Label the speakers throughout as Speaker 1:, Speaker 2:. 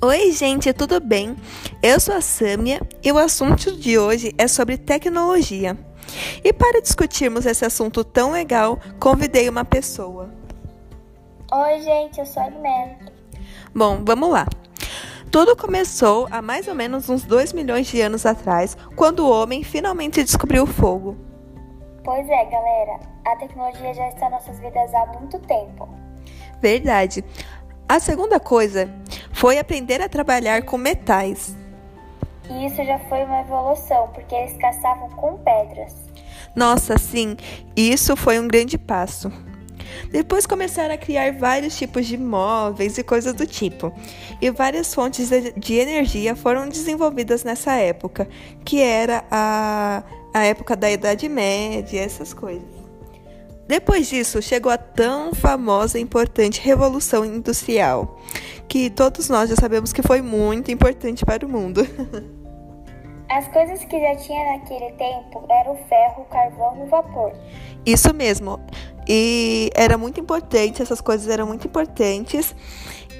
Speaker 1: Oi, gente, tudo bem? Eu sou a Sâmia e o assunto de hoje é sobre tecnologia. E para discutirmos esse assunto tão legal, convidei uma pessoa.
Speaker 2: Oi, gente, eu sou a Guilherme.
Speaker 1: Bom, vamos lá. Tudo começou há mais ou menos uns 2 milhões de anos atrás, quando o homem finalmente descobriu o fogo.
Speaker 2: Pois é, galera, a tecnologia já está em nossas vidas há muito tempo.
Speaker 1: Verdade. A segunda coisa foi aprender a trabalhar com metais.
Speaker 2: E isso já foi uma evolução, porque eles caçavam com pedras.
Speaker 1: Nossa, sim, isso foi um grande passo. Depois começaram a criar vários tipos de móveis e coisas do tipo. E várias fontes de energia foram desenvolvidas nessa época, que era a, a época da Idade Média, essas coisas. Depois disso, chegou a tão famosa e importante Revolução Industrial, que todos nós já sabemos que foi muito importante para o mundo.
Speaker 2: As coisas que já tinha naquele tempo eram o ferro, o carvão e o vapor.
Speaker 1: Isso mesmo. E era muito importante, essas coisas eram muito importantes.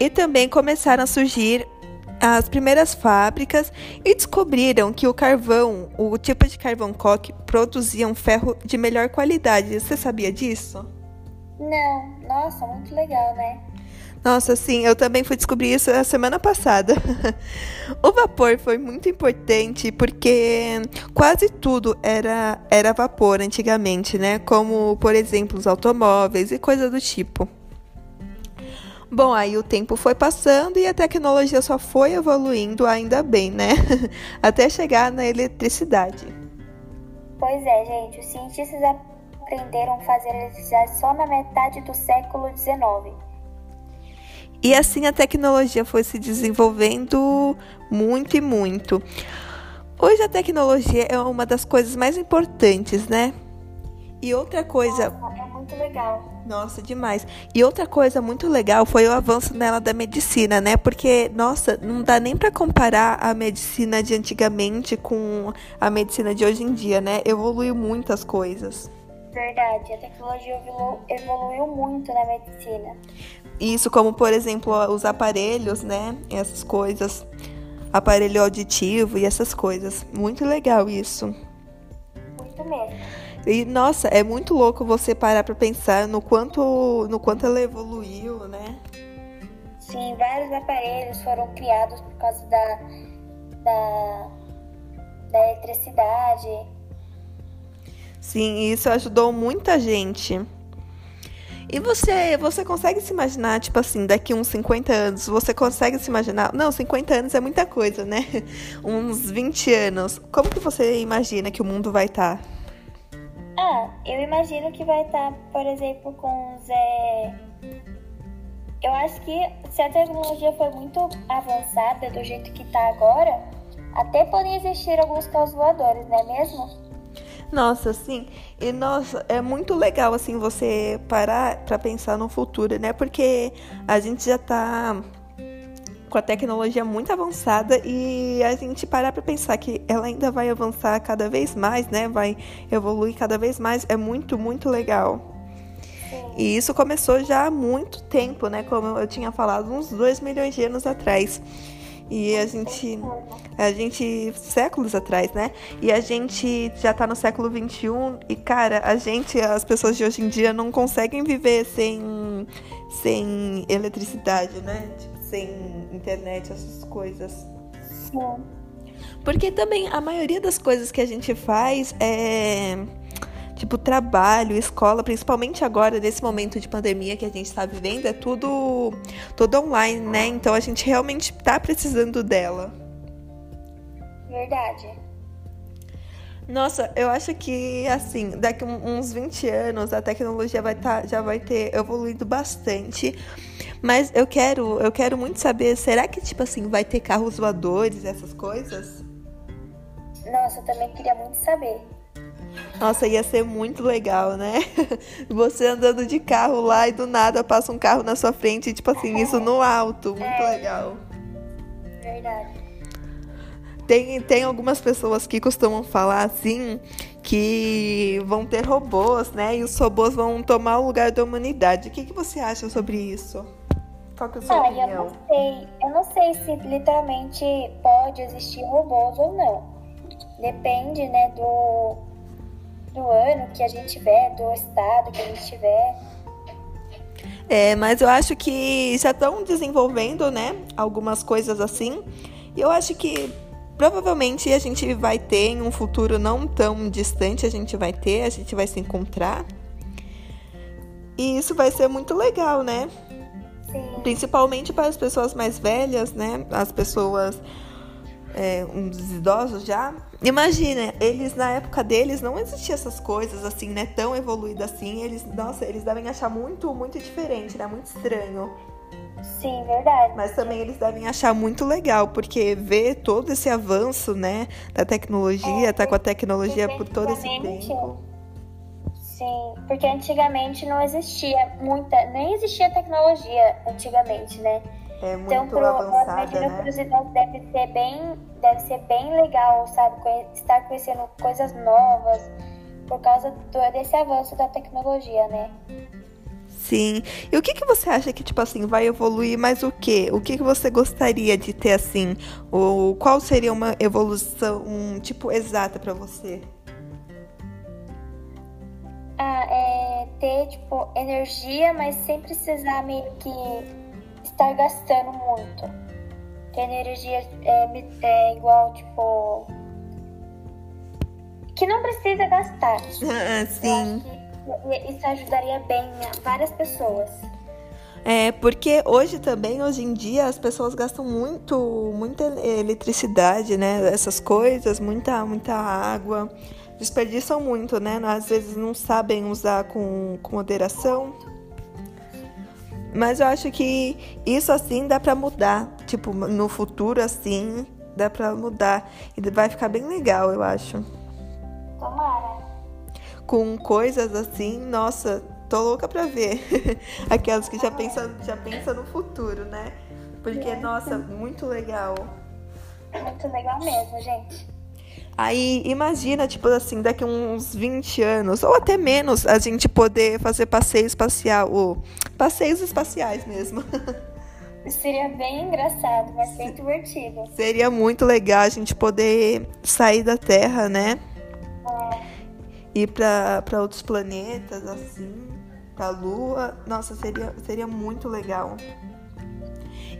Speaker 1: E também começaram a surgir as primeiras fábricas e descobriram que o carvão, o tipo de carvão coque, produzia um ferro de melhor qualidade. Você sabia disso?
Speaker 2: Não, nossa, muito legal, né?
Speaker 1: Nossa, sim, eu também fui descobrir isso a semana passada. o vapor foi muito importante porque quase tudo era, era vapor antigamente, né? Como, por exemplo, os automóveis e coisa do tipo. Bom, aí o tempo foi passando e a tecnologia só foi evoluindo, ainda bem, né? Até chegar na eletricidade.
Speaker 2: Pois é, gente, os cientistas aprenderam a fazer eletricidade só na metade do século XIX.
Speaker 1: E assim a tecnologia foi se desenvolvendo muito e muito. Hoje a tecnologia é uma das coisas mais importantes, né? E outra coisa.
Speaker 2: Nossa, é muito legal.
Speaker 1: Nossa, demais. E outra coisa muito legal foi o avanço nela da medicina, né? Porque, nossa, não dá nem para comparar a medicina de antigamente com a medicina de hoje em dia, né? Evoluiu muitas coisas.
Speaker 2: Verdade, a tecnologia evoluiu, evoluiu muito na medicina.
Speaker 1: Isso, como por exemplo, os aparelhos, né? Essas coisas. Aparelho auditivo e essas coisas. Muito legal isso. E nossa, é muito louco você parar para pensar no quanto no quanto ela evoluiu, né?
Speaker 2: Sim, vários aparelhos foram criados por causa da da, da eletricidade.
Speaker 1: Sim, isso ajudou muita gente. E você, você consegue se imaginar, tipo assim, daqui uns 50 anos, você consegue se imaginar? Não, 50 anos é muita coisa, né? uns 20 anos. Como que você imagina que o mundo vai estar? Tá?
Speaker 2: Ah, eu imagino que vai estar, tá, por exemplo, com os. É... Eu acho que se a tecnologia for muito avançada do jeito que está agora, até podem existir alguns carros voadores, não é mesmo?
Speaker 1: Nossa, sim. E nossa, é muito legal assim você parar para pensar no futuro, né? Porque a gente já tá com a tecnologia muito avançada e a gente parar para pensar que ela ainda vai avançar cada vez mais, né? Vai evoluir cada vez mais, é muito, muito legal. E isso começou já há muito tempo, né? Como eu tinha falado, uns 2 milhões de anos atrás. E a gente, a gente, séculos atrás, né? E a gente já tá no século 21 e, cara, a gente, as pessoas de hoje em dia não conseguem viver sem, sem eletricidade, né? Tipo, sem internet, essas coisas.
Speaker 2: Sim.
Speaker 1: Porque também a maioria das coisas que a gente faz é tipo trabalho, escola, principalmente agora nesse momento de pandemia que a gente está vivendo, é tudo tudo online, né? Então a gente realmente está precisando dela.
Speaker 2: Verdade.
Speaker 1: Nossa, eu acho que assim, daqui uns 20 anos a tecnologia vai tá, já vai ter evoluído bastante. Mas eu quero, eu quero muito saber, será que tipo assim, vai ter carros voadores, essas coisas?
Speaker 2: Nossa, eu também queria muito saber.
Speaker 1: Nossa, ia ser muito legal, né? Você andando de carro lá e do nada passa um carro na sua frente, tipo assim, isso no alto. Muito
Speaker 2: é.
Speaker 1: legal.
Speaker 2: Verdade.
Speaker 1: Tem, tem algumas pessoas que costumam falar assim que vão ter robôs, né? E os robôs vão tomar o lugar da humanidade. O que, que você acha sobre isso? Qual que é a sua
Speaker 2: ah,
Speaker 1: opinião?
Speaker 2: eu não sei. Eu não sei se literalmente pode existir robôs ou não. Depende, né, do, do ano que a gente tiver, do estado que a gente tiver.
Speaker 1: É, mas eu acho que já estão desenvolvendo, né, algumas coisas assim. E eu acho que provavelmente a gente vai ter em um futuro não tão distante, a gente vai ter, a gente vai se encontrar. E isso vai ser muito legal, né?
Speaker 2: Sim.
Speaker 1: Principalmente para as pessoas mais velhas, né? As pessoas, é, uns idosos já. Imagina, eles na época deles não existiam essas coisas assim, né? Tão evoluídas assim. Eles, nossa, eles devem achar muito, muito diferente, né? Muito estranho.
Speaker 2: Sim, verdade.
Speaker 1: Mas também eles devem achar muito legal, porque ver todo esse avanço, né? Da tecnologia,
Speaker 2: É,
Speaker 1: tá com a tecnologia por todo esse tempo.
Speaker 2: Sim, porque antigamente não existia muita, nem existia tecnologia antigamente, né?
Speaker 1: É
Speaker 2: Então,
Speaker 1: muito
Speaker 2: pro,
Speaker 1: avançada,
Speaker 2: para
Speaker 1: né?
Speaker 2: os idosos deve ser bem, deve ser bem legal, sabe, estar conhecendo coisas novas por causa do, desse avanço da tecnologia, né?
Speaker 1: Sim. E o que, que você acha que, tipo assim, vai evoluir mais o quê? O que, que você gostaria de ter assim? Ou qual seria uma evolução, um, tipo, exata pra você?
Speaker 2: Ter, tipo, energia, mas sem precisar meio que estar gastando muito. A energia é, é igual, tipo. Que não precisa gastar.
Speaker 1: Ah, Sim.
Speaker 2: isso ajudaria bem a várias pessoas.
Speaker 1: É, porque hoje também, hoje em dia, as pessoas gastam muito, muita eletricidade, né? Essas coisas, muita, muita água. Desperdiçam muito, né? Às vezes não sabem usar com, com moderação. Mas eu acho que isso assim dá pra mudar. Tipo, no futuro assim, dá pra mudar. E vai ficar bem legal, eu acho.
Speaker 2: Tomara.
Speaker 1: Com coisas assim, nossa, tô louca pra ver. Aquelas que já pensam já pensa no futuro, né? Porque, nossa, muito legal.
Speaker 2: Muito legal mesmo, gente.
Speaker 1: Aí imagina, tipo assim, daqui uns 20 anos, ou até menos, a gente poder fazer passeio espacial, ou passeios espaciais mesmo.
Speaker 2: Seria bem engraçado, mas bem divertido.
Speaker 1: Seria muito legal a gente poder sair da Terra, né? Ir pra, pra outros planetas, assim, pra Lua. Nossa, seria, seria muito legal.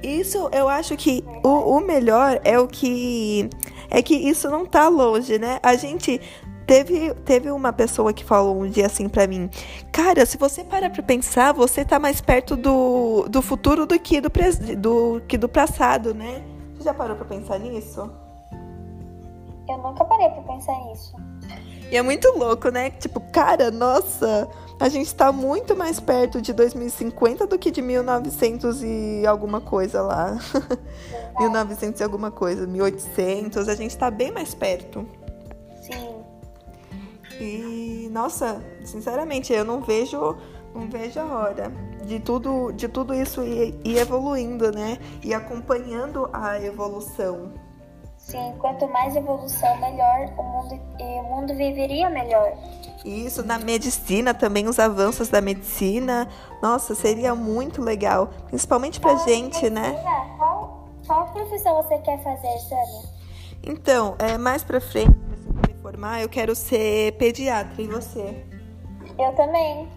Speaker 1: Isso eu acho que o, o melhor é o que. É que isso não tá longe, né? A gente. Teve, teve uma pessoa que falou um dia assim pra mim: Cara, se você parar pra pensar, você tá mais perto do, do futuro do que do, pres- do que do passado, né? Você já parou pra pensar nisso?
Speaker 2: Eu nunca parei pra pensar nisso.
Speaker 1: E é muito louco, né? Tipo, cara, nossa, a gente tá muito mais perto de 2050 do que de 1900 e alguma coisa lá. 1900 e alguma coisa, 1800, a gente tá bem mais perto.
Speaker 2: Sim.
Speaker 1: E, nossa, sinceramente, eu não vejo, não vejo a hora de tudo, de tudo isso ir, ir evoluindo, né? E acompanhando a evolução.
Speaker 2: Sim, quanto mais evolução, melhor o mundo, o mundo viveria melhor.
Speaker 1: Isso na medicina também, os avanços da medicina. Nossa, seria muito legal. Principalmente pra gente, né?
Speaker 2: Será? Qual, qual profissão você quer fazer, Sânia?
Speaker 1: Então, é, mais pra frente, assim, pra me formar, eu quero ser pediatra. E você?
Speaker 2: Eu também.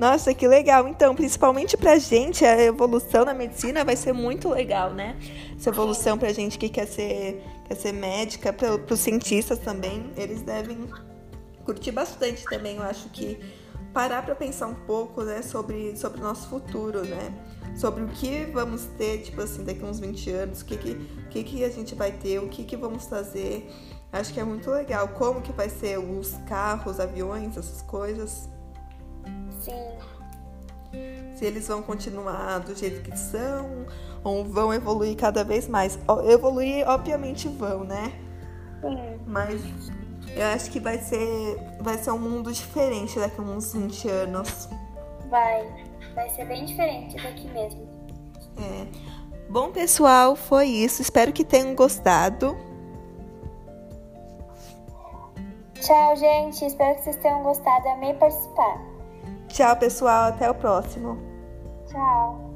Speaker 1: Nossa, que legal. Então, principalmente pra gente, a evolução na medicina vai ser muito legal, né? Essa evolução pra gente que quer ser, quer ser médica, pra, pros cientistas também, eles devem curtir bastante também. Eu acho que parar pra pensar um pouco, né, sobre, sobre o nosso futuro, né? Sobre o que vamos ter, tipo assim, daqui uns 20 anos, o que, que, o que, que a gente vai ter, o que, que vamos fazer. Acho que é muito legal. Como que vai ser os carros, aviões, essas coisas
Speaker 2: Sim.
Speaker 1: se eles vão continuar do jeito que são ou vão evoluir cada vez mais. Evoluir, obviamente, vão, né?
Speaker 2: Sim.
Speaker 1: Mas eu acho que vai ser, vai ser um mundo diferente daqui a uns 20 anos.
Speaker 2: Vai. Vai ser bem diferente daqui mesmo.
Speaker 1: É. Bom, pessoal, foi isso. Espero que tenham gostado.
Speaker 2: Tchau, gente. Espero que vocês tenham gostado. Amei participar.
Speaker 1: Tchau, pessoal. Até o próximo.
Speaker 2: Tchau.